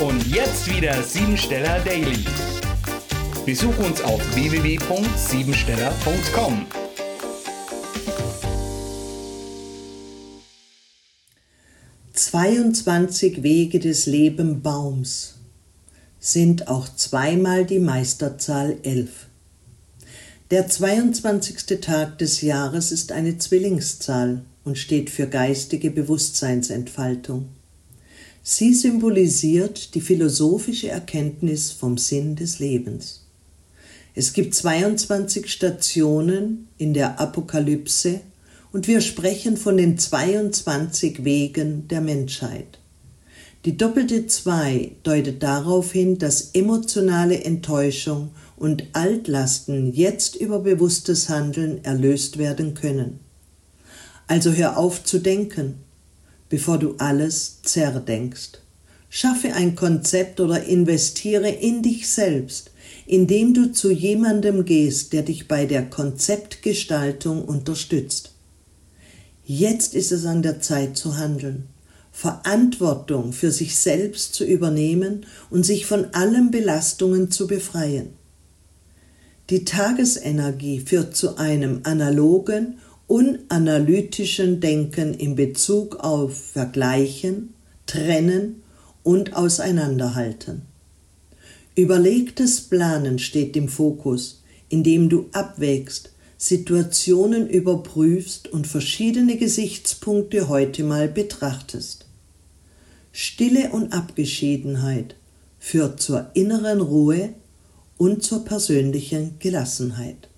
Und jetzt wieder Siebensteller Daily. Besuch uns auf www.siebensteller.com. Zweiundzwanzig Wege des Lebenbaums sind auch zweimal die Meisterzahl elf. Der 22. Tag des Jahres ist eine Zwillingszahl und steht für geistige Bewusstseinsentfaltung. Sie symbolisiert die philosophische Erkenntnis vom Sinn des Lebens. Es gibt 22 Stationen in der Apokalypse und wir sprechen von den 22 Wegen der Menschheit. Die doppelte Zwei deutet darauf hin, dass emotionale Enttäuschung und Altlasten jetzt über bewusstes Handeln erlöst werden können. Also hör auf zu denken, bevor du alles zerdenkst. Schaffe ein Konzept oder investiere in dich selbst, indem du zu jemandem gehst, der dich bei der Konzeptgestaltung unterstützt. Jetzt ist es an der Zeit zu handeln, Verantwortung für sich selbst zu übernehmen und sich von allen Belastungen zu befreien. Die Tagesenergie führt zu einem analogen unanalytischen Denken in Bezug auf Vergleichen, Trennen und Auseinanderhalten. Überlegtes Planen steht im Fokus, indem du abwägst, Situationen überprüfst und verschiedene Gesichtspunkte heute mal betrachtest. Stille und Abgeschiedenheit führt zur inneren Ruhe und zur persönlichen Gelassenheit.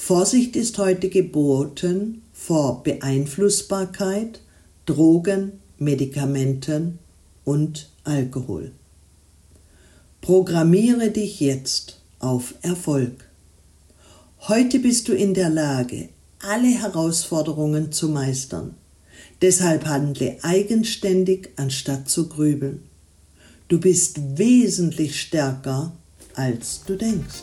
Vorsicht ist heute geboten vor Beeinflussbarkeit, Drogen, Medikamenten und Alkohol. Programmiere dich jetzt auf Erfolg. Heute bist du in der Lage, alle Herausforderungen zu meistern. Deshalb handle eigenständig, anstatt zu grübeln. Du bist wesentlich stärker, als du denkst.